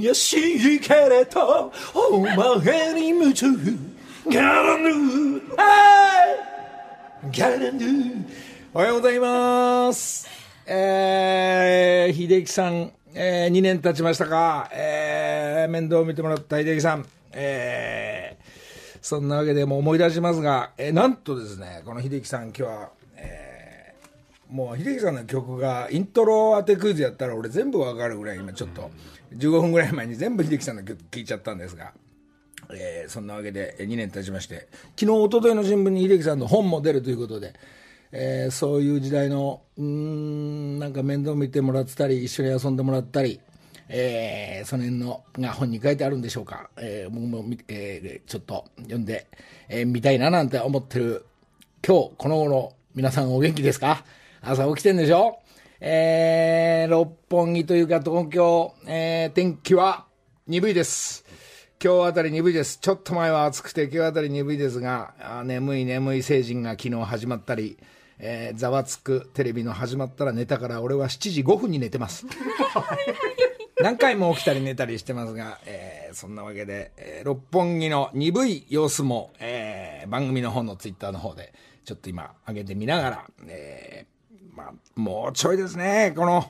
悔しいけれどお前に夢中。ギャラヌー。ギャラヌー。おはようございます。えー、秀樹さん、えー、2年経ちましたか、えー、面倒を見てもらった秀樹さん、えー、そんなわけでも思い出しますが、えー、なんとですね、この秀樹さん今日は、もう秀樹さんの曲がイントロ当てクイズやったら俺全部わかるぐらい今ちょっと。15分ぐらい前に全部秀樹さんの曲聴いちゃったんですが、えー、そんなわけで2年経ちまして、昨日、一昨日の新聞に秀樹さんの本も出るということで、えー、そういう時代の、うん、なんか面倒見てもらってたり、一緒に遊んでもらったり、えー、その辺のが本に書いてあるんでしょうか。えー、僕も、えー、ちょっと読んで、えー、見たいななんて思ってる今日、この頃、皆さんお元気ですか？朝起きてんでしょ？えー、六本木というか東京、えー、天気は鈍いです。今日あたり鈍いです。ちょっと前は暑くて今日あたり鈍いですが、あ眠い眠い成人が昨日始まったり、えー、ざわつくテレビの始まったら寝たから俺は7時5分に寝てます。何回も起きたり寝たりしてますが、えー、そんなわけで、えー、六本木の鈍い様子も、えー、番組の方のツイッターの方で、ちょっと今上げてみながら、えー、まあ、もうちょいですね、この、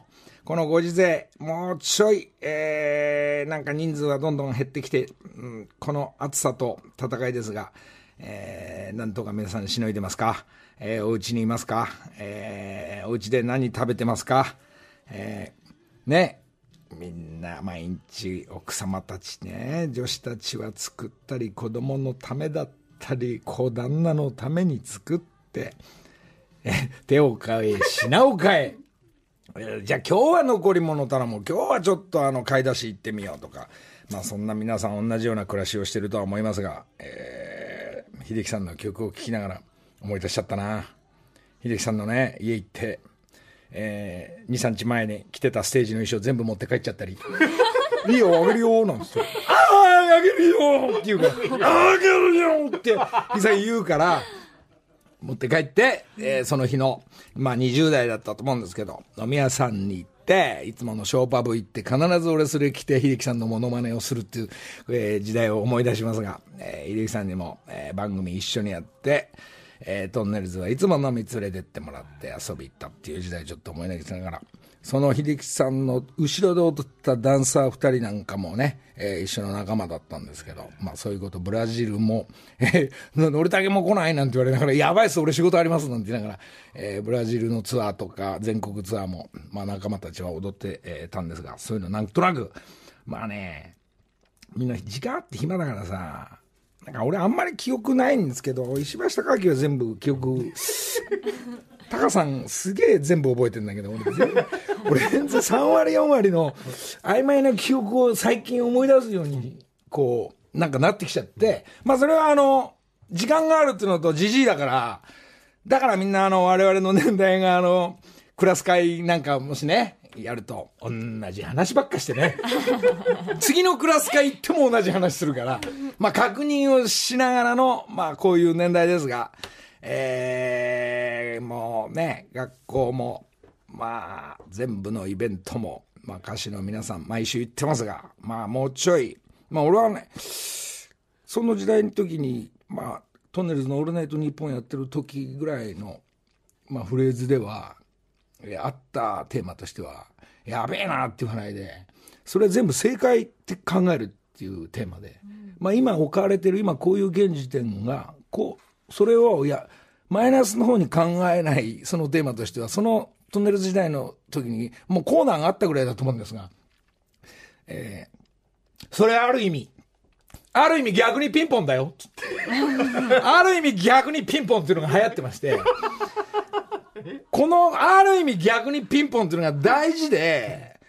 このご時世、もうちょい、えー、なんか人数はどんどん減ってきて、うん、この暑さと戦いですが、えー、なんとか皆さんしのいでますか？えー、お家にいますか？えー、お家で何食べてますか？えー、ね、みんな毎日奥様たちね、女子たちは作ったり、子供のためだったり、子旦那のために作って、手を変え、品を変え、じゃあ今日は残り物頼もう。今日はちょっとあの買い出し行ってみようとか。まあそんな皆さん同じような暮らしをしてるとは思いますが、えー、秀樹さんの曲を聴きながら思い出しちゃったな。秀樹さんのね、家行って、えー、2、3日前に着てたステージの衣装全部持って帰っちゃったり。いいよ、あげるよ、なんつって。ああ、あげるよって言うから、あげるよって、実際言うから、持って帰って、えー、その日の、まあ20代だったと思うんですけど、飲み屋さんに行って、いつものショーパブ行って、必ず俺それ着て、秀樹さんのモノマネをするっていう、えー、時代を思い出しますが、えー、秀樹さんにも、えー、番組一緒にやって、えー、トンネルズはいつも飲み連れてってもらって遊び行ったっていう時代ちょっと思い出しながら、その秀樹さんの後ろで踊ったダンサー2人なんかもね、えー、一緒の仲間だったんですけど、まあそういうこと、ブラジルも、えー、俺だけも来ないなんて言われながら、やばいっす、俺仕事ありますなんて言いながら、えー、ブラジルのツアーとか全国ツアーも、まあ仲間たちは踊って、えー、たんですが、そういうのなんとなく、まあね、みんな時間あって暇だからさ、なんか俺あんまり記憶ないんですけど、石橋貴明は全部記憶、タカさんすげえ全部覚えてんだけど、俺全然、俺全然3割4割の曖昧な記憶を最近思い出すように、こう、なんかなってきちゃって、まあそれはあの、時間があるっていうのとじじいだから、だからみんなあの、我々の年代があの、クラス会なんかもしね、やると、同じ話ばっかしてね。次のクラス会行っても同じ話するから、まあ確認をしながらの、まあこういう年代ですが、えー、もうね、学校も、まあ、全部のイベントも、まあ、歌手の皆さん、毎週言ってますが、まあ、もうちょい、まあ、俺はね、その時代の時に、まあ、トンネルズのオールナイトニッポンやってる時ぐらいの、まあ、フレーズでは、あったテーマとしては、やべえなっていう話で、それは全部正解って考えるっていうテーマで、まあ、今置かれてる、今こういう現時点が、こう、それを、いや、マイナスの方に考えない、そのテーマとしては、そのトンネル時代の時に、もうコーナーがあったぐらいだと思うんですが、えー、それある意味、ある意味逆にピンポンだよ。ある意味逆にピンポンっていうのが流行ってまして、このある意味逆にピンポンっていうのが大事で、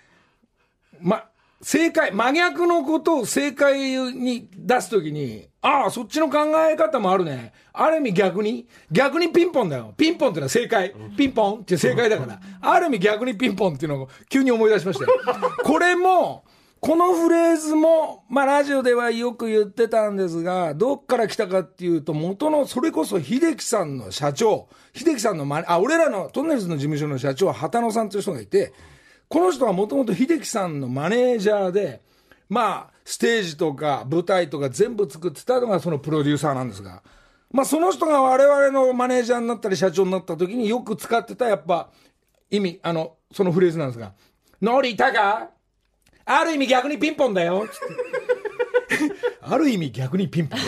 ま、正解、真逆のことを正解に出すときに、ああ、そっちの考え方もあるね。ある意味逆に、逆にピンポンだよ。ピンポンってのは正解。ピンポンって正解だから。ある意味逆にピンポンっていうのを急に思い出しましたよ。これも、このフレーズも、まあラジオではよく言ってたんですが、どっから来たかっていうと、元の、それこそ秀樹さんの社長、秀樹さんのま、あ、俺らのトンネルズの事務所の社長、畑野さんという人がいて、この人はもともと秀樹さんのマネージャーで、まあ、ステージとか舞台とか全部作ってたのがそのプロデューサーなんですが、まあその人が我々のマネージャーになったり社長になった時によく使ってたやっぱ意味、あの、そのフレーズなんですが、ノリタかある意味逆にピンポンだよ。ある意味逆にピンポン。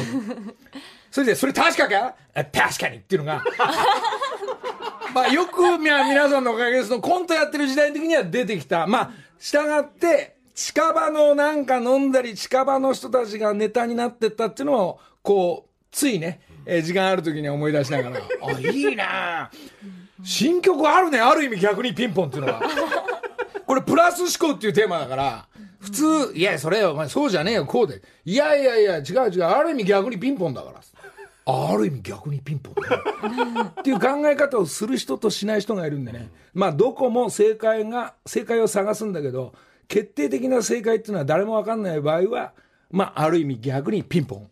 それで、それ確かか？確かにっていうのが、まあよく皆さんのおかげでそのコントやってる時代的には出てきた。まあ、従って、近場のなんか飲んだり近場の人たちがネタになってったっていうのを、こう、ついね、えー、時間ある時に思い出しながら、あ、いいな新曲あるね、ある意味逆にピンポンっていうのは。これプラス思考っていうテーマだから、普通、いや、それお前そうじゃねえよ、こうで。いやいやいや、違う違う、ある意味逆にピンポンだから。ある意味逆にピンポンっていう考え方をする人としない人がいるんでね。まあ、どこも正解が、正解を探すんだけど、決定的な正解っていうのは誰もわかんない場合は、まあ、ある意味逆にピンポン。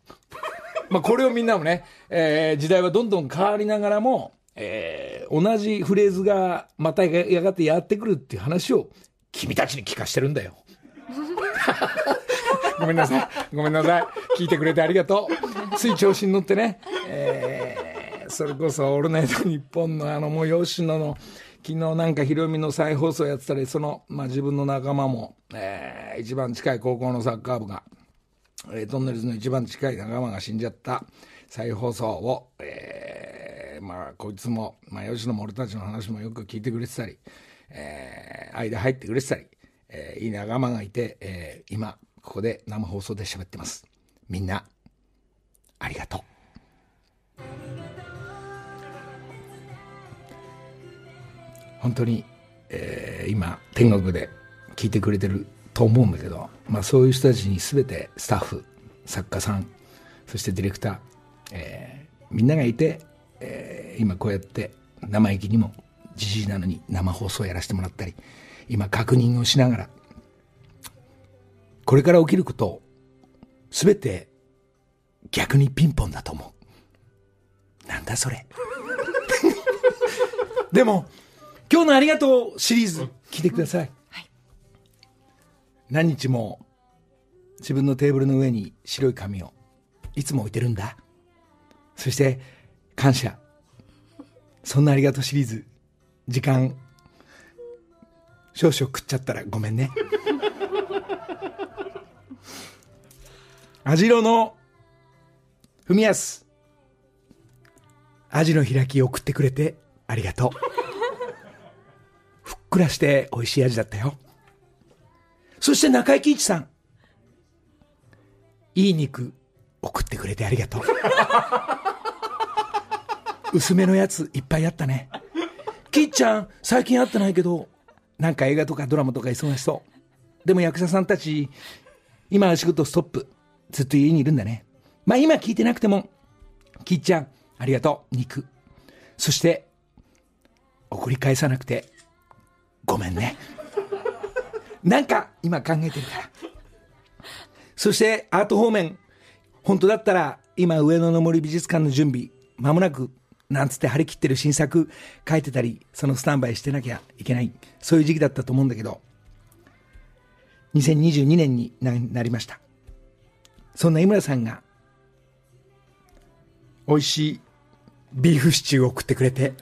まあ、これをみんなもね、えー、時代はどんどん変わりながらも、えー、同じフレーズがまたやがてやってくるっていう話を君たちに聞かしてるんだよ。ごめんなさい。ごめんなさい。聞いてくれてありがとう。つい調子に乗ってね。えー、それこそ、オールナイトニッポンのあの、もう吉野の、昨日なんかヒロミの再放送やってたり、その、まあ自分の仲間も、えー、一番近い高校のサッカー部が、えー、トンネルズの一番近い仲間が死んじゃった再放送を、えー、まあこいつも、まあ吉野も俺たちの話もよく聞いてくれてたり、えー、間入ってくれてたり、えー、いい仲間がいて、えー、今、ここで生放送で喋ってます。みんな、ありがとう。本当に、えー、今、天国で聞いてくれてると思うんだけど、まあ、そういう人たちに全てスタッフ作家さんそしてディレクター、えー、みんながいて、えー、今こうやって生意気にもじじいなのに生放送やらせてもらったり今確認をしながらこれから起きることを全て逆にピンポンだと思うなんだそれ でも今日のありがとうシリーズ聞いてください何日も自分のテーブルの上に白い紙をいつも置いてるんだ。そして感謝。そんなありがとうシリーズ。時間、少々食っちゃったらごめんね。アジロの文康。アジの開き送ってくれてありがとう。ふっくらして美味しい味だったよ。そして中井貴一さん。いい肉送ってくれてありがとう。薄めのやついっぱいあったね。きっちゃん、最近会ってないけど、なんか映画とかドラマとか忙しそう。でも役者さんたち、今は仕事ストップ。ずっと家にいるんだね。まあ今聞いてなくても、きっちゃん、ありがとう、肉。そして、送り返さなくて、ごめんね。なんか今考えてるから。そしてアート方面、本当だったら今上野の森美術館の準備、まもなくなんつって張り切ってる新作書いてたり、そのスタンバイしてなきゃいけない、そういう時期だったと思うんだけど、2022年になりました。そんな井村さんが、美味しいビーフシチューを送ってくれて、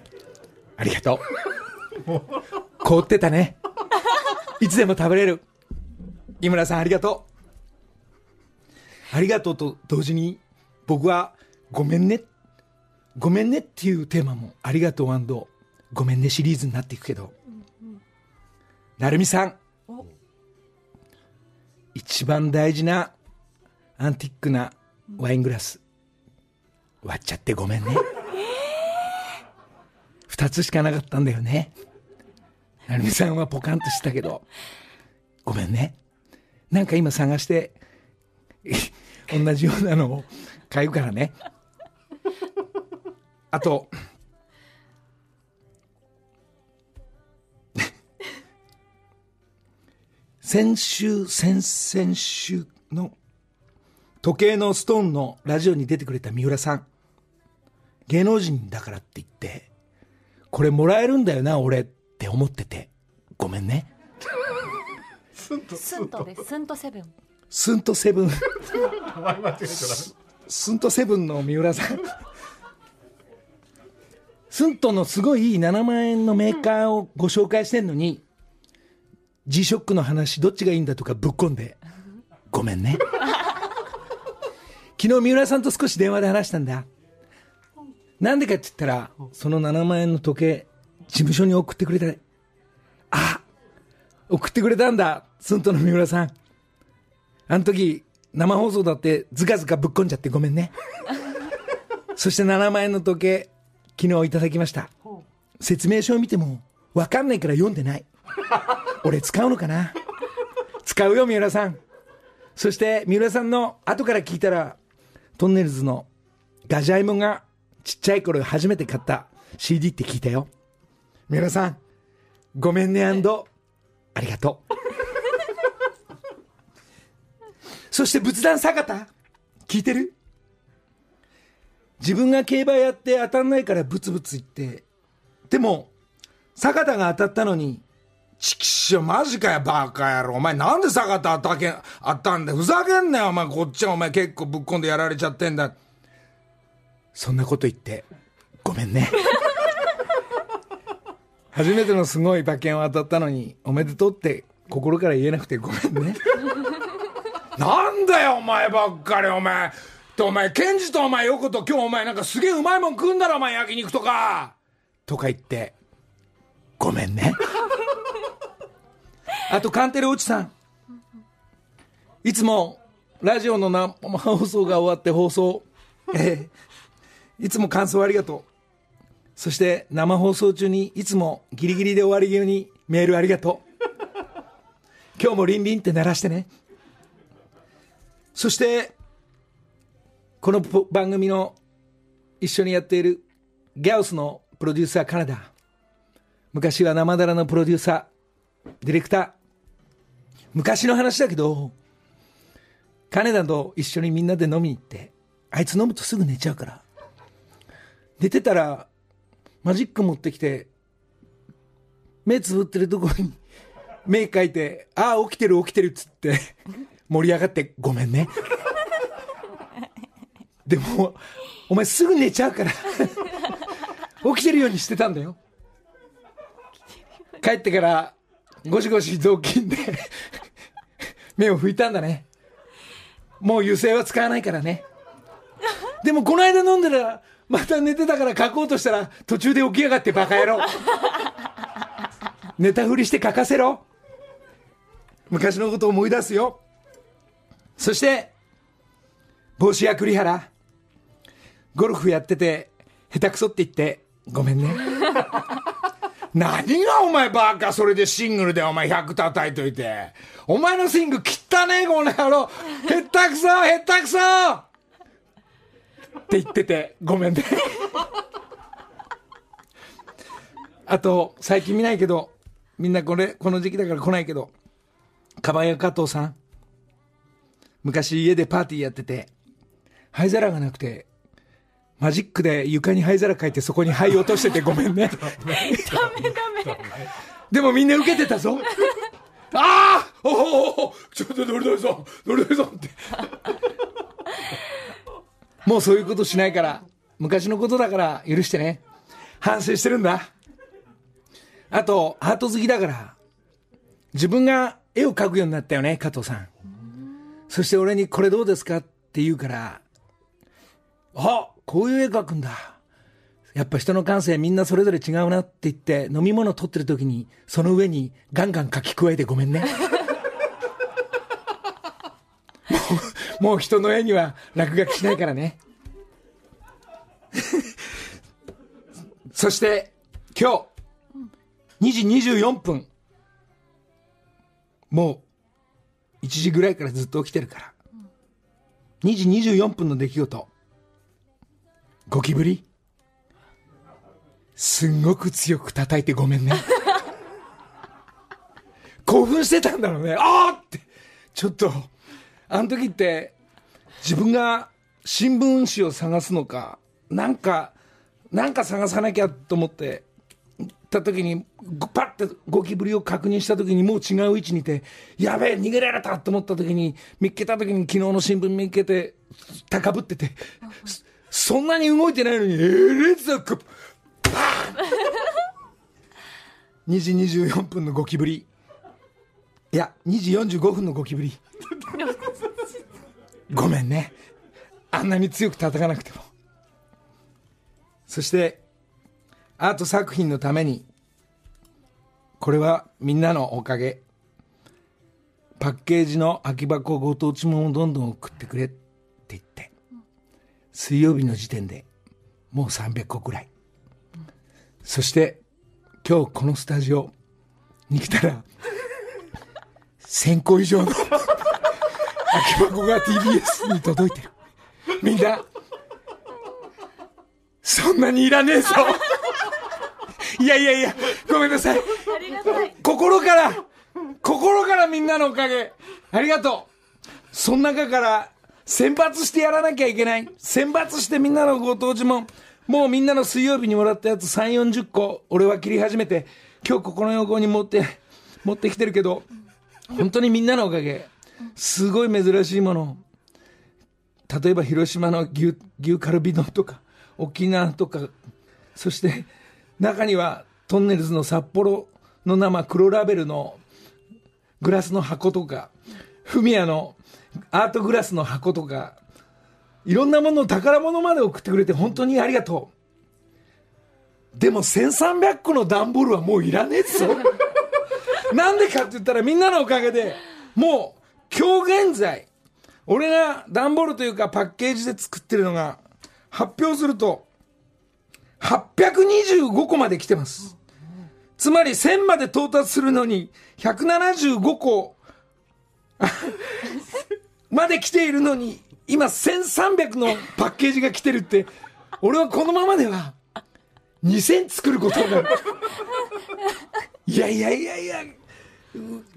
ありがとう。凍ってたね。いつでも食べれる。井村さんありがとう。ありがとうと同時に、僕は、ごめんね。ごめんねっていうテーマも、ありがとうごめんねシリーズになっていくけど、なるみさん。一番大事なアンティックなワイングラス、割っちゃってごめんね。二つしかなかったんだよね。成美さんはポカンとしたけど、ごめんね。なんか今探して、同じようなのを買うからね。あと、先週、先々週の時計のストーンのラジオに出てくれた三浦さん。芸能人だからって言って、これもらえるんだよな、俺って思ってて、ごめんね。スントスントです。スントセブン。スンとセブンスンとセブンの三浦さんスンとのすごいいい7万円のメーカーをご紹介してんのに G ショックの話どっちがいいんだとかぶっこんで。ごめんね。昨日三浦さんと少し電話で話したんだ。なんでかって言ったらその7万円の時計事務所に送ってくれた。あ送ってくれたんだスンとの三浦さん。あの時生放送だってずかずかぶっこんじゃってごめんね。そして7万円の時計昨日いただきました。説明書を見ても分かんないから読んでない。俺使うのかな？使うよ三浦さん。そして三浦さんの後から聞いたらトンネルズのガジャイモがちっちゃい頃初めて買った CD って聞いたよ。三浦さんごめんねありがとう。そして仏壇坂田聞いてる？自分が競馬やって当たんないからブツブツ言って。でも坂田が当たったのにチキショマジかよバカ野郎。お前なんで坂田当たけ当たんだよ。ふざけんなよお前こっちは。お前結構ぶっこんでやられちゃってんだ。そんなこと言ってごめんね。初めてのすごい馬券を当たったのにおめでとうって心から言えなくてごめんね。なんだよお前ばっかり。お前とお前ケンジとお前横と今日お前なんかすげえうまいもん食うんだろお前焼肉とか。とか言ってごめんね。あとカンテレおちさん。いつもラジオの生放送が終わって放送。えー、いつも感想ありがとう。そして生放送中にいつもギリギリで終わり際にメールありがとう。今日もリンリンって鳴らしてね。そしてこの番組の一緒にやっているギャオスのプロデューサーカナダ。昔は生だらのプロデューサーディレクター。昔の話だけど金田と一緒にみんなで飲みに行ってあいつ飲むとすぐ寝ちゃうから。寝てたらマジック持ってきて目つぶってるところに目描いて「ああ起きてる起きてる」っつって盛り上がってごめんね。でもお前すぐ寝ちゃうから起きてるようにしてたんだよ。帰ってからゴシゴシ雑巾で目を拭いたんだね。もう油性は使わないからね。でもこの間飲んだらまた寝てたから書こうとしたら途中で起きやがってバカ野郎。寝たふりして書かせろ。昔のことを思い出すよ。そして帽子や栗原。ゴルフやってて下手くそって言ってごめんね。何がお前バカそれでシングルでお前100叩いといて。お前のスイング汚ねえこの野郎。下手くそ下手くそ。って言っててごめんね。あと最近見ないけどみんなこれこの時期だから来ないけどかばや加藤さん。昔家でパーティーやってて灰皿がなくてマジックで床に灰皿書いてそこに灰落としててごめんね。ダメダメ。でもみんな受けてたぞ。ああおおおちょっとどれどれぞ。どれどれぞって。もうそういうことしないから。昔のことだから。許してね。反省してるんだ。あとハート好きだから。自分が絵を描くようになったよね加藤さん。そして俺にこれどうですかって言うから。あこういう絵描くんだ。やっぱ人の感性みんなそれぞれ違うなって言って飲み物取ってる時にその上にガンガン書き加えてごめんね。もうもう人の絵には落書きしないからね。そして今日2時24分。もう1時ぐらいからずっと起きてるから。2時24分の出来事。ゴキブリ？すんごく強く叩いてごめんね。興奮してたんだろうね。ああって。ちょっとあの時って自分が新聞紙を探すのかなんかなんか探さなきゃと思ってた時に、パッてゴキブリを確認した時にもう違う位置にいて、やべえ、逃げられたと思った時に、見っけた時に昨日の新聞見っけて、高ぶってて、そんなに動いてないのに、えー、レッツパー2 時24分のゴキブリ。いや、2時45分のゴキブリ。ごめんね。あんなに強く叩かなくても。そして、アート作品のために、これはみんなのおかげ。パッケージの空き箱ご当地もどんどん送ってくれ、水曜日の時点でもう300個くらい。そして、今日このスタジオに来たら、1000個以上の空き箱が TBS に届いてる。みんな、そんなにいらねえぞ。いやいやいや、ごめんなさい。心から、心からみんなのおかげ。ありがとう。その中から選抜してやらなきゃいけない。選抜してみんなのご当地も、もうみんなの水曜日にもらったやつ3、40個、俺は切り始めて、今日ここの横に持って、持ってきてるけど、本当にみんなのおかげ。すごい珍しいもの。例えば広島の牛牛カルビ丼とか沖縄とかそして中にはトンネルズの札幌の生黒ラベルのグラスの箱とかフミヤのアートグラスの箱とかいろんなもの宝物まで送ってくれて本当にありがとう。でも1300個の段ボールはもういらねえぞ。なんでかって言ったらみんなのおかげでもう今日現在俺が段ボールというかパッケージで作ってるのが発表すると825個まで来てます。つまり1000まで到達するのに175個。まで来ているのに今1300のパッケージが来てるって俺はこのままでは2000作ることになる。いやいやいやいや、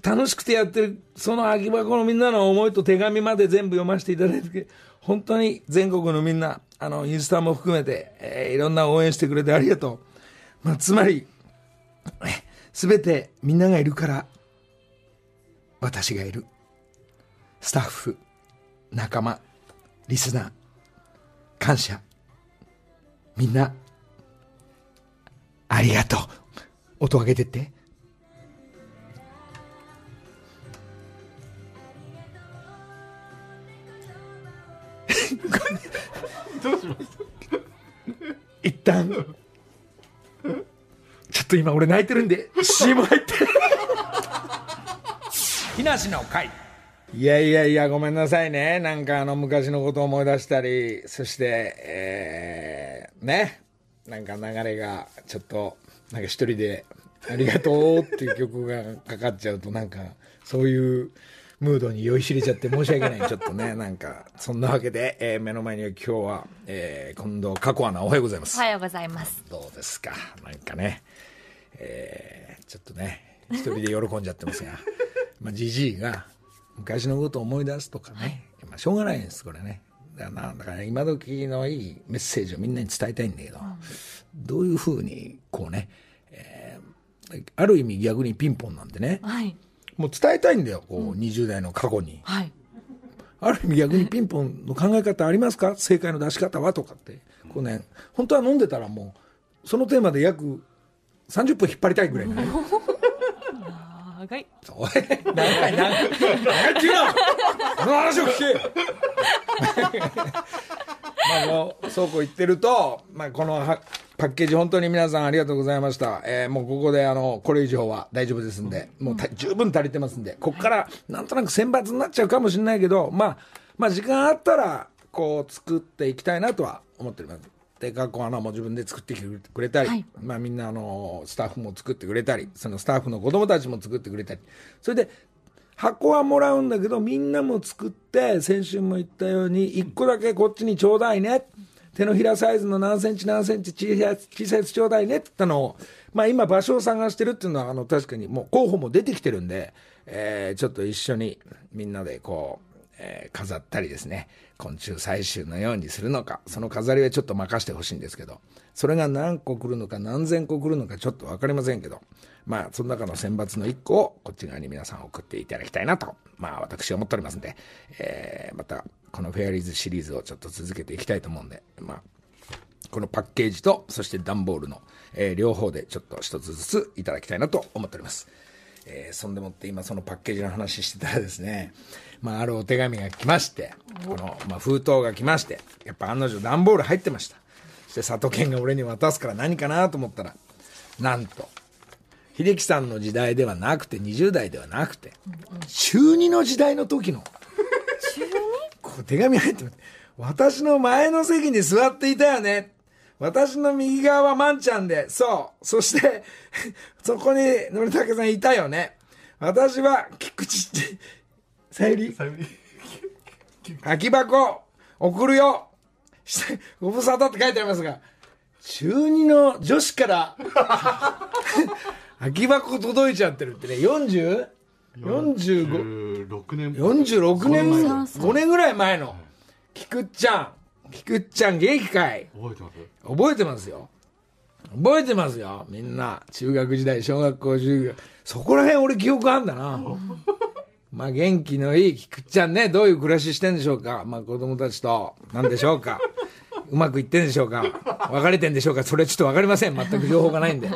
楽しくてやってる、その空き箱のみんなの思いと手紙まで全部読ませていただいて、本当に全国のみんな、あの、インスタも含めて、えーいろんな応援してくれてありがとう。まあ、つまり、すべてみんながいるから、私がいる。スタッフ、仲間、リスナー、感謝。みんな、ありがとう。音上げてって。どうしました一旦、ちょっと今俺泣いてるんで、CM 入って。木梨の会。いやいやいや、ごめんなさいね。なんかあの昔のことを思い出したり、そして、えー、ね。なんか流れがちょっと、なんか一人で、ありがとうっていう曲がかかっちゃうと、なんか、そういうムードに酔いしれちゃって申し訳ない。ちょっとね、なんか、そんなわけで、えー目の前には今日は、えー、近藤佳子アナおはようございますお。はようございます。どうですか？なんかね、えーちょっとね、一人で喜んじゃってますが、まあ、じじいが昔のことを思い出すとかね、まあ、しょうがないんです、これね。だからなだから今時のいいメッセージをみんなに伝えたいんだけど、どういうふうに、こうね、えーある意味逆にピンポンなんでね、はい。もう伝えたいんだよ、こう、20代の過去に。はい。ある意味逆にピンポンの考え方ありますか？正解の出し方はとかって。こうね、本当は飲んでたらもう、そのテーマで約30分引っ張りたいぐらいのね。長い。おい、長い、長い。長いっていうなこの話を聞け まあもう、そうこう言ってると、まあこのパッケージ本当に皆さんありがとうございました。えーもうここであの、これ以上は大丈夫ですんで、もう十分足りてますんで、ここからなんとなく選抜になっちゃうかもしれないけど、まあ、まあ時間あったら、こう作っていきたいなとは思っております。で、学校穴も自分で作ってくれたり、はい。まあみんなあの、スタッフも作ってくれたり、そのスタッフの子供たちも作ってくれたり、それで、箱はもらうんだけど、みんなも作って、先週も言ったように、一個だけこっちにちょうだいね。手のひらサイズの何センチ何センチ小さいやつ、小さいやつちょうだいね。って言ったのを、まあ今場所を探してるっていうのは、あの確かにもう候補も出てきてるんで、えーちょっと一緒にみんなでこう、えー飾ったりですね、昆虫採集のようにするのか、その飾りはちょっと任してほしいんですけど、それが何個来るのか何千個来るのかちょっとわかりませんけど、まあ、その中の選抜の1個をこっち側に皆さん送っていただきたいなと、まあ、私は思っておりますんで、えーまた、このフェアリーズシリーズをちょっと続けていきたいと思うんで、まあ、このパッケージと、そして段ボールの、えー両方でちょっと一つずついただきたいなと思っております。えーそんでもって今そのパッケージの話してたらですね、まあ、あるお手紙が来まして、この、まあ、封筒が来まして、やっぱ案の定段ボール入ってました。そして佐藤健が俺に渡すから何かなと思ったら、なんと、秀樹さんの時代ではなくて、20代ではなくて、中2の時代の時の、中こう手紙入ってます私の前の席に座っていたよね。私の右側はマンちゃんで、そう。そして、そこにのりたけさんいたよね。私は菊池って、さゆりさゆり空き箱送るよ。してご無沙汰って書いてありますが、中2の女子から、空き箱届いちゃってるってね、40? 45? 46年46年そう前そう5年ぐらい前の。菊っちゃん。菊っちゃん元気かい？覚えてます？覚えてますよ。覚えてますよ。みんな。中学時代小学校中学。そこら辺俺記憶あんだなまあ元気のいい菊っちゃんねどういう暮らししてんでしょうか。まあ子供たちと何でしょうか。うまくいってんでしょうか。別れてんでしょうか。それちょっと分かりません。全く情報がないんで。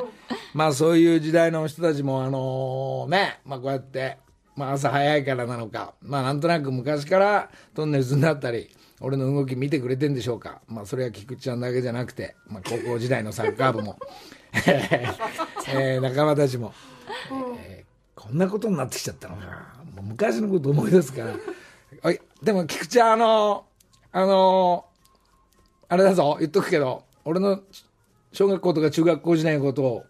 まあそういう時代の人たちもあのねまあこうやってまあ朝早いからなのか。まあなんとなく昔からトンネルズになったり俺の動き見てくれてんでしょうか。まあそれは菊池ちゃんだけじゃなくて、まあ、高校時代のサッカー部も、えー仲間たちも、えーこんなことになってきちゃったのか昔のこと思い出すから。おいでも菊池ちゃんあのあのあれだぞ言っとくけど俺の小学校とか中学校時代のことを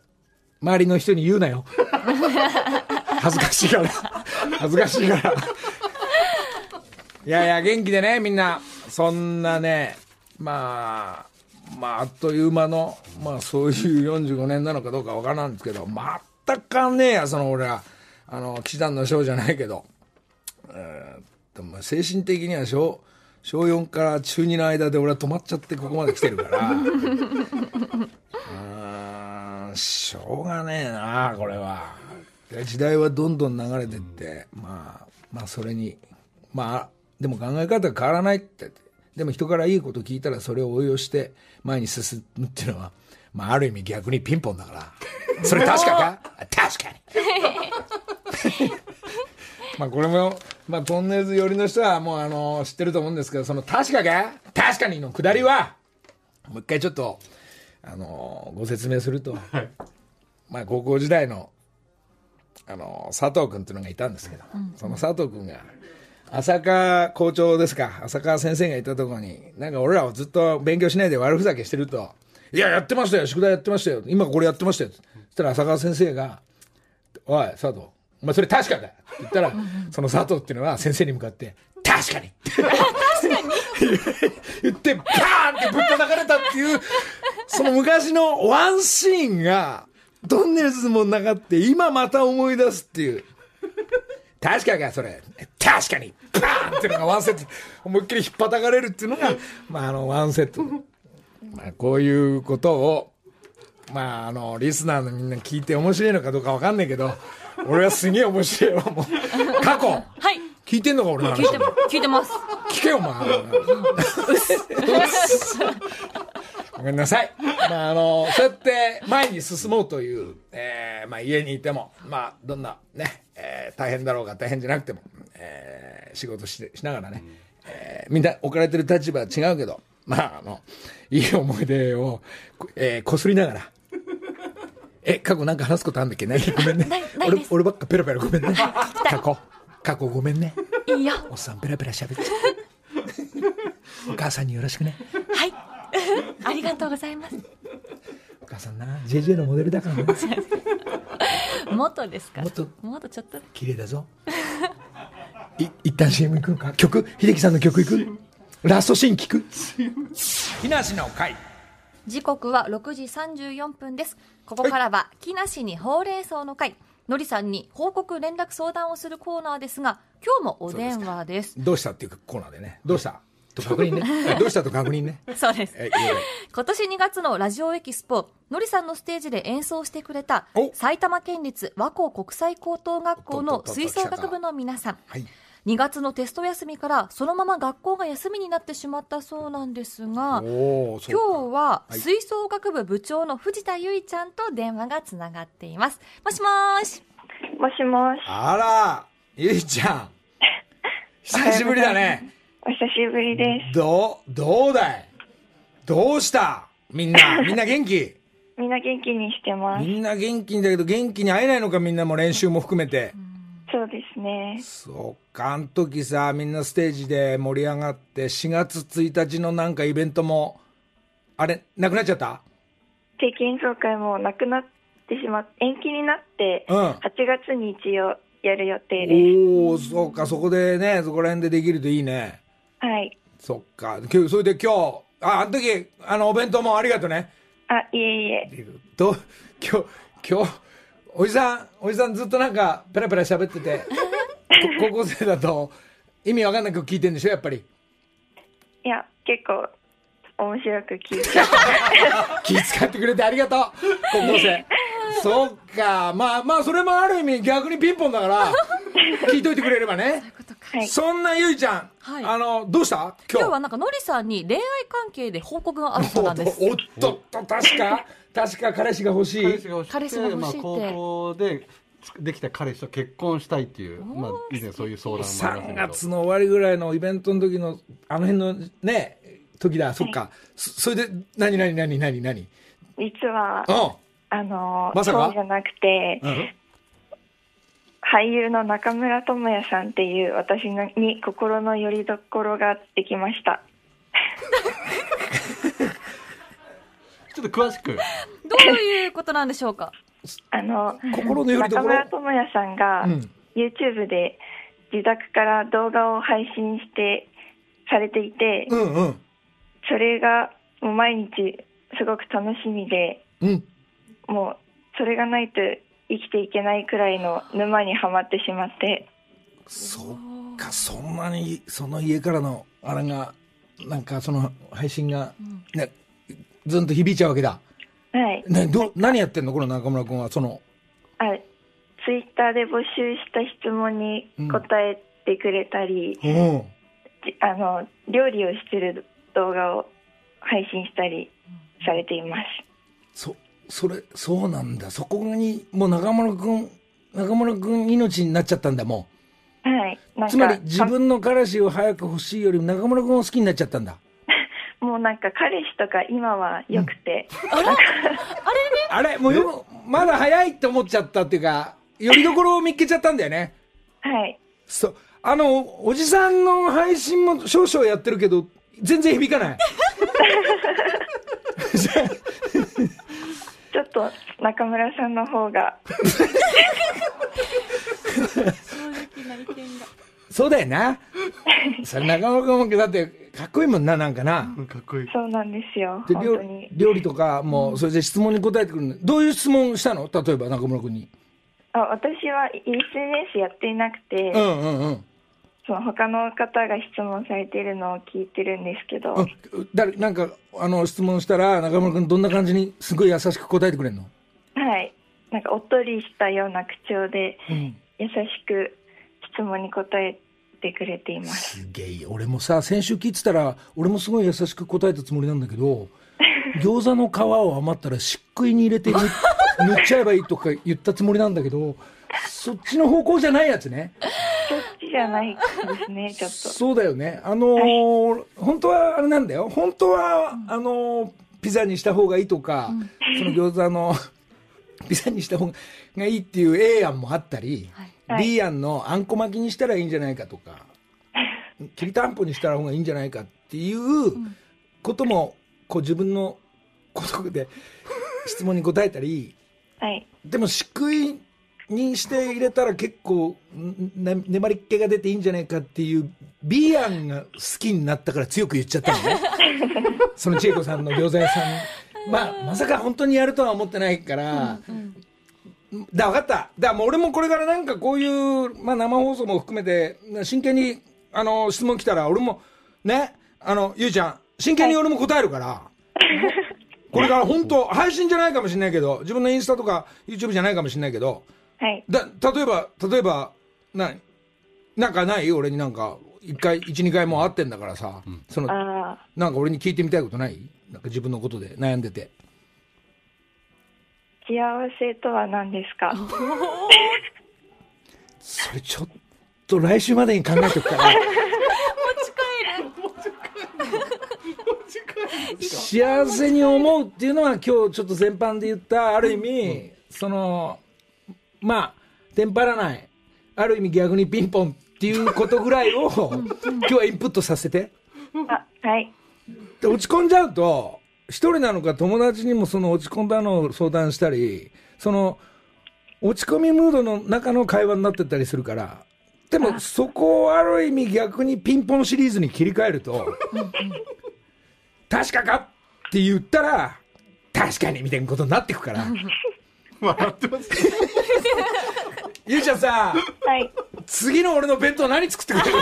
周りの人に言うなよ。恥ずかしいから。恥ずかしいから。いやいや元気でねみんな。そんなねまあまああっという間のまあそういう45年なのかどうかわからんですけど全くねえやその俺は。あの騎士団の将じゃないけどえーでも精神的には小小4から中2の間で俺は止まっちゃってここまで来てるから。うーんしょうがねえなこれは。で時代はどんどん流れてってまあまあそれにまあでも考え方は変わらないって。でも人からいいこと聞いたらそれを応用して前に進むっていうのはまあある意味逆にピンポンだから。それ確かか？確かにまあこれも、まあ、トンネルズ寄りの人はもうあの知ってると思うんですけどその「確かか確かに」のくだりはもう一回ちょっとあのご説明すると、まあ高校時代のあの佐藤君っていうのがいたんですけど、その佐藤君が浅川校長ですか浅川先生がいたところになんか俺らはずっと勉強しないで悪ふざけしてると「いややってましたよ宿題やってましたよ今これやってましたよ」そしたら浅川先生が「おい佐藤お前それ確かだ。よ」って言ったらその佐藤っていうのは先生に向かって「確かに」言ってバーンってぶったたかれたっていうその昔のワンシーンがトンネルズもなかって今また思い出すっていう。確かかそれ。確かに。バーンっていうのがワンセット。思いっきり引っ叩かれるっていうのが、まあ、あのワンセット。まあこういうことをまああのリスナーのみんな聞いて面白いのかどうかわかんないけど俺はすげえ面白いわもう 過去はい。聞いてんのか俺の話聞いて、聞いてます。聞けよ、お前。ごめんなさい。まあ、あの、そうやって前に進もうという、えーまあ、家にいても、まあ、どんなね、えー大変だろうが大変じゃなくても、えー仕事ししながらね、えーみんな置かれてる立場は違うけど、まあ、あの、いい思い出を、こえーこすりながら、え、過去なんか話すことあんだっけ？な いごめんね俺俺ばっかペラペラごめんね。過去、過去ごめんね。いいよ。おっさんペラペラ喋っちゃうお母さんによろしくね。はい。ありがとうございます。お母さんな。JJ のモデルだからな。元ですか？ら。もっと元ちょっと。綺麗だぞ。い一旦 CM 行くのか？曲？秀樹さんの曲行く？ラストシーン聞く？木梨の会時刻は6時34分です。ここからは、木梨にほうれん草の会。のりさんに報告連絡相談をするコーナーですが今日もお電話ですどうしたっていうコーナーでね。どうした？と確認ね。どうしたと確認ね？そうです今年2月のラジオエキスポのりさんのステージで演奏してくれたお埼玉県立和光国際高等学校の吹奏楽部の皆さんはい。2月のテスト休みからそのまま学校が休みになってしまったそうなんですがおお、そうか今日ははい吹奏楽部部長の藤田由衣ちゃんと電話がつながっていますもしもーしもしもし。あら、ゆいちゃん。久しぶりだね。お久しぶりです。どう、どうだい？どうした？みんな、みんな元気？みんな元気にしてます。みんな元気だけど元気に会えないのかみんなも練習も含めて。そうですね。そっか、あの時さ、みんなステージで盛り上がって、4月1日のなんかイベントも、あれ、なくなっちゃった？定期演奏会もなくなってしまっ延期になって、うん8月に一応やる予定でおおそうか、そこでね、そこら辺でできるといいね。す。はい。そっか。今日、それで今日、あ、あの時、あの、お弁当もありがとね。あ、いえいえ。どう、今日、今日、おじさん、おじさんずっとなんか、ペラペラ喋ってて、こ高校生だと、意味わかんなく聞いてんでしょ、やっぱり。いや、結構面白く聞いちゃう。気遣ってくれてありがとう、高校生。そっか。まあまあ、それもある意味逆にピンポンだから、聞いといてくれればね。はい。そんなゆいちゃん、はいあの、どうした？今日。今日はなんかのりさんに恋愛関係で報告があるそうなんですおっとっと、確か、確か彼氏が欲しい。彼氏が欲しくて彼氏が欲しいってまあ、高校でできた彼氏と結婚したいっていう、まあ、以前そういう相談もありました3けど月の終わりぐらいのイベントの時の、あの辺のね、時だ、そっか。そそれで、何何何何何？実は、うあの、まさか？そうじゃなくて、ん。うん俳優の中村智也さんっていう私のに心の拠り所ができました。ちょっと詳しく。どういうことなんでしょうか？あの、心の拠り所。中村智也さんがうん。YouTube で自宅から動画を配信してされていて、うんうん。それがもう毎日すごく楽しみで、うん。もうそれがないと生きていけないくらいの沼にはまってしまって、そっか、そんなに、その家からの、あれが、なんかその配信が、ね、ずんと響いちゃうわけだ。はい。ね、ど、何やってんの？この中村君は、その、あツイッターで募集した質問に答えてくれたり、うん。じあの料理をしてる動画を配信したりされています。そ、それ、そうなんだ。そこに、もう中村君、中村君命になっちゃったんだ、もはい。つまり自分の彼氏を早く欲しいよりも中村君を好きになっちゃったんだ。もうなんか彼氏とか今は良くて、あれもうよ、まだ早いって思っちゃったっていうか、よりどころを見っけちゃったんだよね。はい。そう。あの、おじさんの配信も少々やってるけど、全然響かない。ちょっと中村さんの方が、そうだよな。それ中村君も、だって、かっこいいもんな、なんかな。うんかっこいいそうなんですよ。で料本当に。料理とかも、それで質問に答えてくるの。どういう質問したの？例えば中村君に。あ私は SNS やっていなくて、うんうんうん。その他の方が質問されているのを聞いてるんですけど、うん誰なんか、あの、質問したら、中村君どんな感じにすごい優しく答えてくれるの？はい。なんかおっとりしたような口調でうん。優しく質問に答えてくれています。すげえ、俺もさ、先週聞いてたら、俺もすごい優しく答えたつもりなんだけど、餃子の皮を余ったら漆喰に入れて塗 塗っちゃえばいいとか言ったつもりなんだけど、そっちの方向じゃないやつね。そっちじゃないですね、ちょっと。そうだよね。あのー本当はあれなんだよ。本当は、あのーピザにした方がいいとか、その餃子の ピザにした方がいいっていう A 案もあったり、はい B 案のあんこ巻きにしたらいいんじゃないかとか、きりたんぽにした方がいいんじゃないかっていうことも、こう自分のことで質問に答えたり、はい。でも漆喰にして入れたら結構んな粘りっ気が出ていいんじゃないかっていう B 案が好きになったから強く言っちゃったのね。その千恵子さんの餃子屋さん。まあまさか本当にやるとは思ってないから、だ分かった。だもう俺もこれからなんかこういう、まあ、生放送も含めて真剣にあの質問来たら俺もねあのゆうちゃん真剣に俺も答えるから、これから本当配信じゃないかもしれないけど自分のインスタとか YouTube じゃないかもしれないけどはい。だ例えば例えばななんかない？俺になんか一回一二回もう会ってんだからさ、そのあなんか俺に聞いてみたいことない？なんか自分のことで悩んでて。ー幸せとは何ですか？それちょっと来週までに考えておくから。幸せに思うっていうのは今日ちょっと全般で言ったある意味、そのまあテンパらないある意味逆にピンポンっていうことぐらいを今日はインプットさせて。あ、はい。で落ち込んじゃうと一人なのか友達にもその落ち込んだのを相談したりその落ち込みムードの中の会話になってったりするからでもそこをある意味逆にピンポンシリーズに切り替えると確かかって言ったら確かにみたいなことになってくから。笑ってますゆうちゃんさはい。次の俺の弁当何作ってくれる？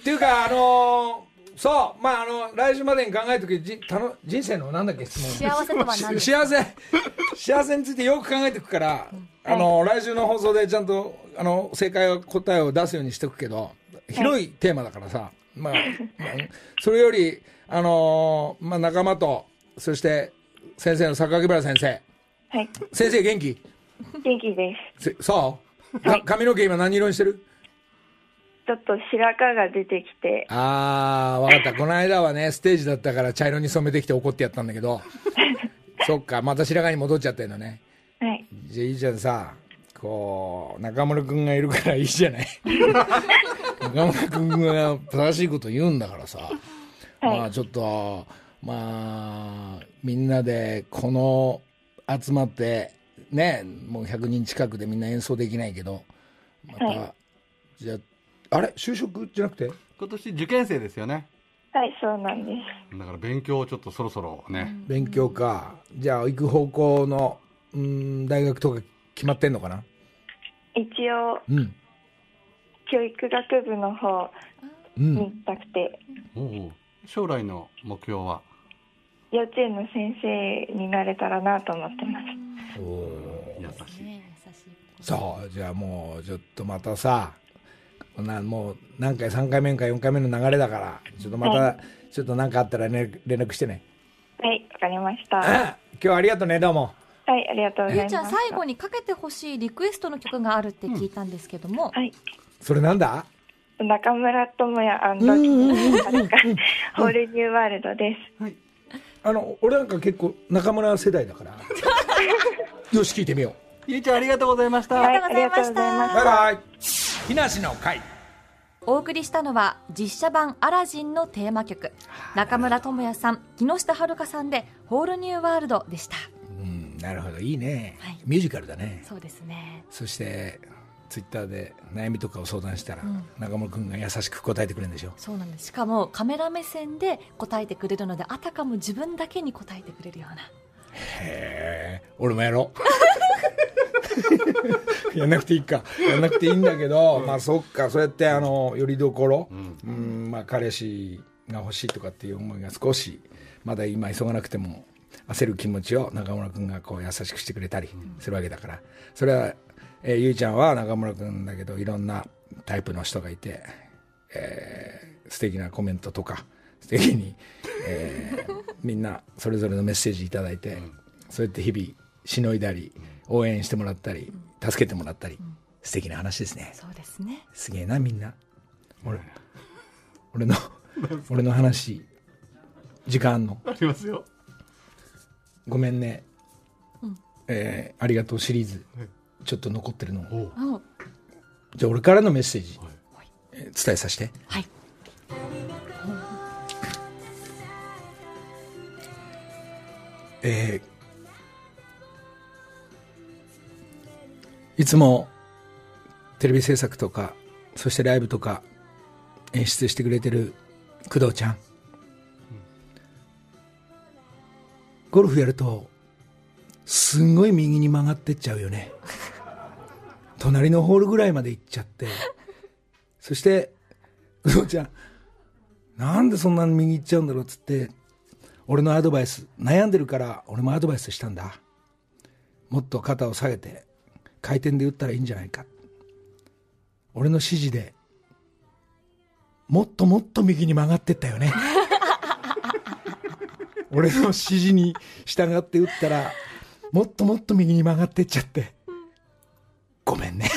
っていうかあのーそうまああの来週までに考えときじたの人生のなんだっけ質問。幸せとは何幸せ。幸せについてよく考えていくから、あの来週の放送でちゃんとあの正解答えを出すようにしておくけど広いテーマだからさ、まあ、まあそれよりあのーまあ、仲間とそして先生の榊原先生。はい。先生元気？元気です。せそう？か髪の毛今何色にしてる？ちょっと白髪が出てきて、ああ、わかった。この間はね、ステージだったから茶色に染めてきて怒ってやったんだけど、そっか、また白髪に戻っちゃってるのね。はい。じゃあいいじゃんさ、こう、中村くんがいるからいいじゃない。中村くんが正しいこと言うんだからさ、はいまあちょっと、まあ、みんなでこの集まって、ね、もう100人近くでみんな演奏できないけど、また、はじゃあ、あれ？就職じゃなくて？今年受験生ですよね。はい、そうなんです。だから勉強をちょっとそろそろね、勉強か。じゃあ、行く方向の、うん、大学とか決まってんのかな？一応、うん。教育学部の方うん。に行きたくて、おう将来の目標は？幼稚園の先生になれたらなと思ってます。おー。優しいね優しい。そう、じゃあもう、ちょっとまたさ、こんなもう、何回、3回目か4回目の流れだから、ちょっとまた、はちょっと何かあったら連絡連絡してね。はい、わかりました。はあ今日はありがとうね、どうも。い、ありがとうございます。ゆうちゃん最後にかけてほしいリクエストの曲があるって聞いたんですけども、はい。それなんだ？中村智也ホールニューワールドです。はいあの、俺なんか結構中村世代だから。よし、聞いてみよゆいちゃんありがとうございました、はい、ありがとうございまう。したバイバイ。木梨の会。お送りしたのは実写版アラジンのテーマ曲。中村智也さん木下遥さんで「ホールニューワールド」でした。うん、なるほど、いいね。はい。ミュージカルだね。そうですね。そしてツイッターで悩みとかを相談したら、中村君が優しく答えてくれるんでしょ。そうなんです。しかもカメラ目線で答えてくれるのであたかも自分だけに答えてくれるようなへえ俺もやろう。やんなくていいか。やんなくていいんだけど、まあそっか。そうやってあのよりどころ、うん。まあ、彼氏が欲しいとかっていう思いが少しまだ今急がなくても焦る気持ちを中村君がこう優しくしてくれたりするわけだから。それは、えーゆいちゃんは中村君だけどいろんなタイプの人がいて、えー素敵なコメントとか素敵に、えーみんなそれぞれのメッセージいただいて、そうやって日々しのいだり応援してもらったり助けてもらったり、素敵な話ですね。そうですね。すげえなみんな。俺俺の俺の話時間あんの。ありますよ。ごめんね、えーありがとうシリーズ。ちょっと残ってるの。じゃあ俺からのメッセージ、はい。えー伝えさせて。はいえーいつもテレビ制作とかそしてライブとか演出してくれてる工藤ちゃん、ゴルフやるとすんごい右に曲がってっちゃうよね。隣のホールぐらいまで行っちゃって。そして工藤ちゃんなんでそんなに右行っちゃうんだろうっつって俺のアドバイス悩んでるから俺もアドバイスしたんだ。もっと肩を下げて回転で打ったらいいんじゃないか。俺の指示でもっともっと右に曲がってったよね。俺の指示に従って打ったらもっともっと右に曲がってっちゃって。ごめんね。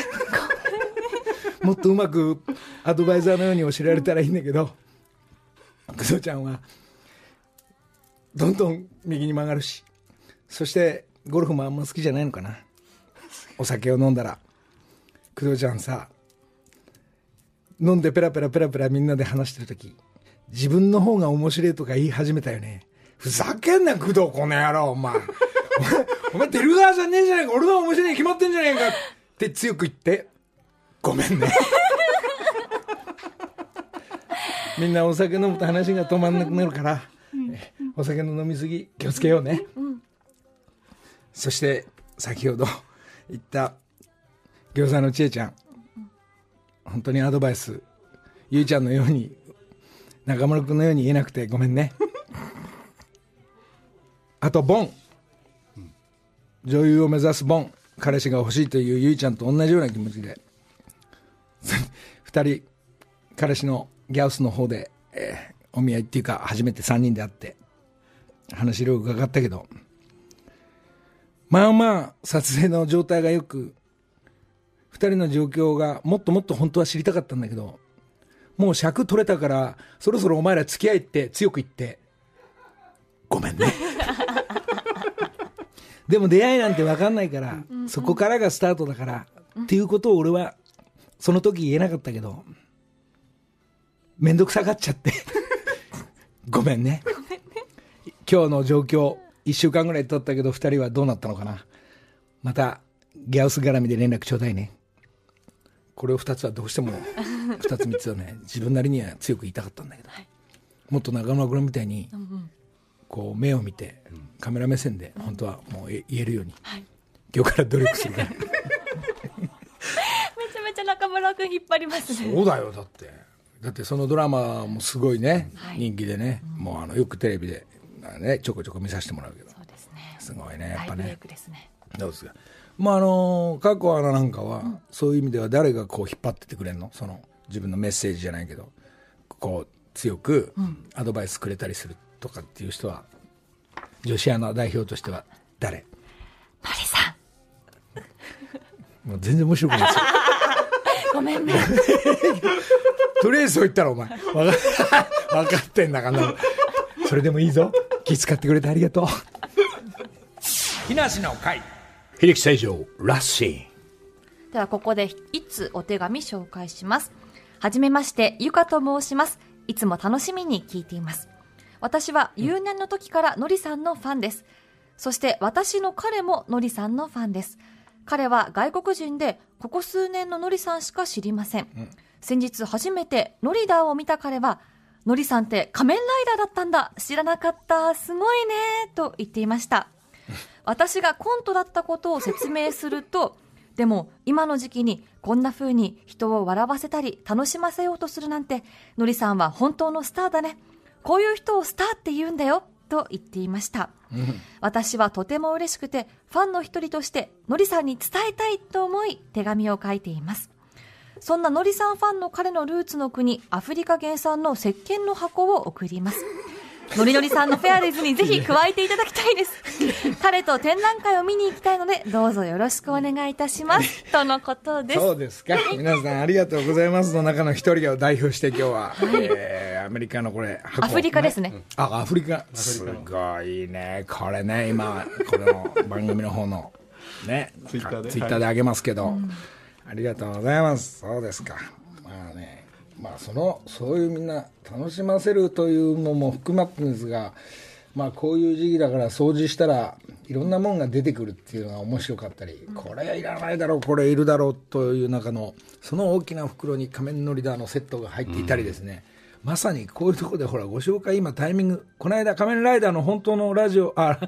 もっとうまくアドバイザーのように教えられたらいいんだけど工藤ちゃんはどんどん右に曲がるし。そしてゴルフもあんま好きじゃないのかな。お酒を飲んだら。工藤ちゃんさ飲んでペラペラペラペラみんなで話してる時自分の方が面白いとか言い始めたよね。ふざけんな工藤この野郎お前。お前お前出る側じゃねえじゃないか。俺の面白いに決まってんじゃねえか。って強く言って。ごめんね。みんなお酒飲むと話が止まんなくなるから、えお酒の飲みすぎ気をつけようね、そして先ほど言った餃子の千恵ちゃん。本当にアドバイス。ゆいちゃんのように中村君のように言えなくてごめんね。あとボン。女優を目指すボン。彼氏が欲しいというゆいちゃんと同じような気持ちで。2人彼氏のギャウスの方で、えーお見合いっていうか初めて3人で会って。話いろいろ伺ったけどまあまあ撮影の状態がよく2人の状況がもっともっと本当は知りたかったんだけどもう尺取れたからそろそろお前ら付き合いって強く言ってごめんね。でも出会いなんて分かんないから、そこからがスタートだから、っていうことを俺はその時言えなかったけど面倒くさがっちゃってごめんね。今日の状況1週間ぐらい経ったけど2人はどうなったのかな。またギャウス絡みで連絡ちょうだいね。これを2つはどうしても2つ3つはね 自分なりには強く言いたかったんだけど、もっと中村君みたいにこう目を見てカメラ目線で本当はもう言えるように、今日から努力するから。めちゃめちゃ中村君引っ張りますね。そうだよだって。だってそのドラマもすごいね、はい。人気でね、もうあのよくテレビで、ね、ちょこちょこ見させてもらうけど。そうですね。すごいねやっぱね。クですね。どうですか？まああの過去アナなんかは、そういう意味では誰がこう引っ張ってってくれるの？その自分のメッセージじゃないけどこう強くアドバイスくれたりするとかっていう人は女子アナ代表としては誰？のりさん。もう全然面白くないですよ。ごめんね。とりあえずそう言ったらお前。分か 分かってんだからそれでもいいぞ。気遣ってくれてありがとう。木梨の会。秀樹成城ラッシではここでいつお手紙紹介します。はじめましてゆかと申します。いつも楽しみに聞いています。私は有年の時からのりさんのファンです。そして私の彼ものりさんのファンです。彼は外国人でここ数年ののりさんしか知りません、先日初めてノリダーを見た彼はのりさんって仮面ライダーだったんだ。知らなかった。すごいね。と言っていました。私がコントだったことを説明するとでも今の時期にこんな風に人を笑わせたり楽しませようとするなんてのりさんは本当のスターだね。こういう人をスターって言うんだよ。と言っていました。私はとても嬉しくてファンの一人としてのりさんに伝えたいと思い手紙を書いていますそんなのりさんファンの彼のルーツの国アフリカ原産の石鹸の箱を送ります。のりのりさんのフェアレズにぜひ加えていただきたいです。彼と展覧会を見に行きたいので、どうぞよろしくお願いいたします。とのことです。そうですか。皆さんありがとうございます。の中の一人を代表して今日は、えーアメリカのこれ箱。アフリカですね。あアフリカ。すごいね。これね今この番組の方のねツイッターで。ツイッターであげますけど、ありがとうございます。そうですか。まあねまあそのそういうみんな楽しませるというのも含まってるんですがまあこういう時期だから掃除したらいろんなもんが出てくるっていうのが面白かったり、これいらないだろうこれいるだろうという中のその大きな袋に仮面のリーダーのセットが入っていたりですね、まさにこういうところでほらご紹介今タイミングこの間仮面ライダーの本当のラジオあ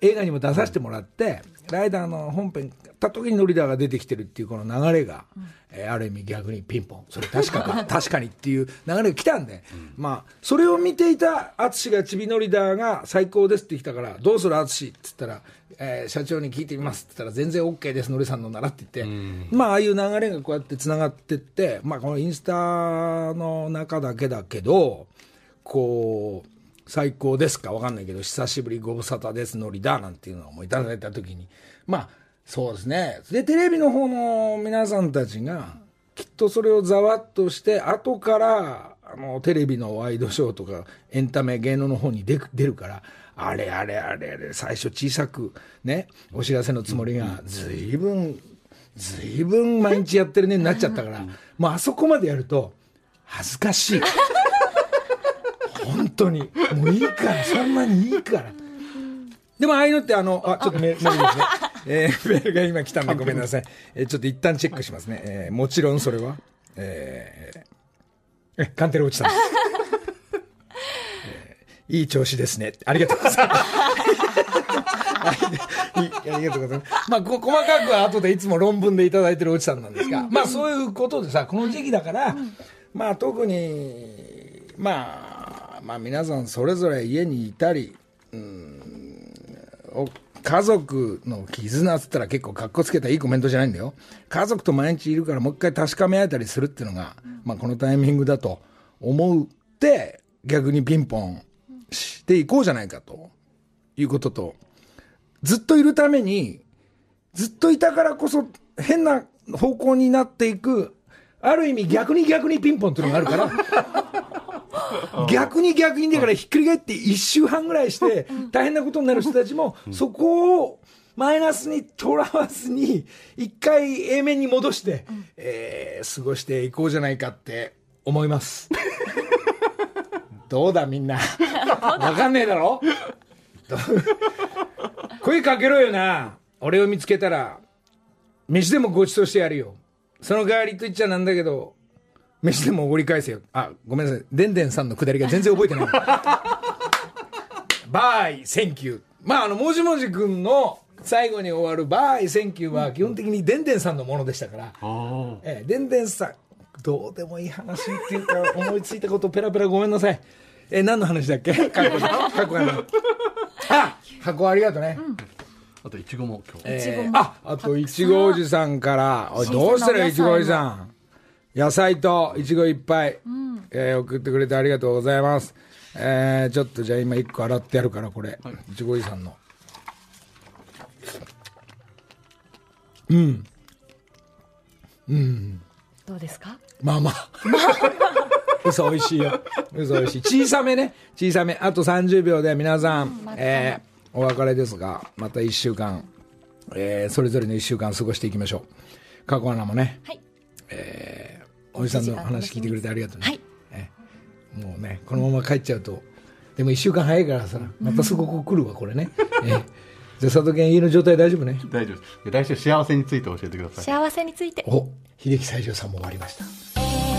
映画にも出させてもらって、ライダーの本編た時にノリダーが出てきてるっていうこの流れが、えーある意味逆にピンポン。それ確かか 確かにっていう流れが来たんで、まあそれを見ていた淳がちびノリダーが最高ですって来たからどうする淳って言ったら、えー社長に聞いてみますって言ったら全然 OK ですノリさんのならって言って、まあああいう流れがこうやってつながってってまあこのインスタの中だけだけどこう最高ですか？わかんないけど久しぶりご無沙汰ですノリだなんていうのをいただいた時に。まあそうですね。でテレビの方の皆さんたちがきっとそれをざわっとして後からあのテレビのワイドショーとかエンタメ芸能の方に出出るからあれあれあれあれ最初小さくねお知らせのつもりがずいぶんずいぶん毎日やってるねになっちゃったから。もうあそこまでやると恥ずかしい。本当に。もういいから、そんなにいいから。でもああいうのって、あの、あ、ちょっとメメールですね。えーメールが今来たんでごめんなさい。えーちょっと一旦チェックしますね。えーもちろんそれは、えー、え、カンテレ落ちたんです。えーいい調子ですね。ありがとうございます。はいいありがとうございます。まあ、こ細かくは後でいつも論文でいただいてる落ちさんなんですが、まあそういうことでさ、この時期だから、まあ特に、まあ、まあ皆さんそれぞれ家にいたり、うん家族の絆っつったら結構かっこつけたいいコメントじゃないんだよ。家族と毎日いるからもう一回確かめ合えたりするっていうのが、まあこのタイミングだと思って、逆にピンポンしていこうじゃないかということと、ずっといるために、ずっといたからこそ変な方向になっていく、ある意味逆に逆にピンポンっていうのがあるから、逆に逆にだからひっくり返って一週半ぐらいして大変なことになる人たちも、そこをマイナスにとらわずに、一回 A 面に戻して、えー過ごしていこうじゃないかって思います。どうだみんな？わかんねえだろ？ど声かけろよな。俺を見つけたら、飯でもごちそうしてやるよ。その代わりと言っちゃなんだけど、飯でもおごり返せよ。あ、ごめんなさい。でんでんさんのくだりが全然覚えてない。 Bye, thank you。まあ、あの、もじもじくんの最後に終わる Bye, thank you は基本的にでんでんさんのものでしたから、あええ、でんでんさん、どうでもいい話っていうか、思いついたことペラペラごめんなさい。え、何の話だっけ？過去過去の。あ、箱ありがとうね。あといちごも今日、えーあ、あと、いちごおじさんから、おい、どうしたらいちごおじさん？野菜といちごいっぱい、えー送ってくれてありがとうございます。えーちょっとじゃあ今一個洗ってやるから、これ。いちごおじさんの。どうですか？まあまあ。嘘美味しいよ。嘘美味しい。小さめね。小さめ。あと30秒で皆さん、えーお別れですが、また1週間、えーそれぞれの1週間過ごしていきましょう。過去アナもね、はい。おじさんの話聞いてくれてありがとうね。はいえーもうね、このまま帰っちゃうと、でも1週間早いからさ、またすぐここ来るわ、これね。えーじゃあ、佐藤健家の状態大丈夫ね？大丈夫ですで来週幸せについて教えてください幸せについて。お、秀樹西条さんも終わりました。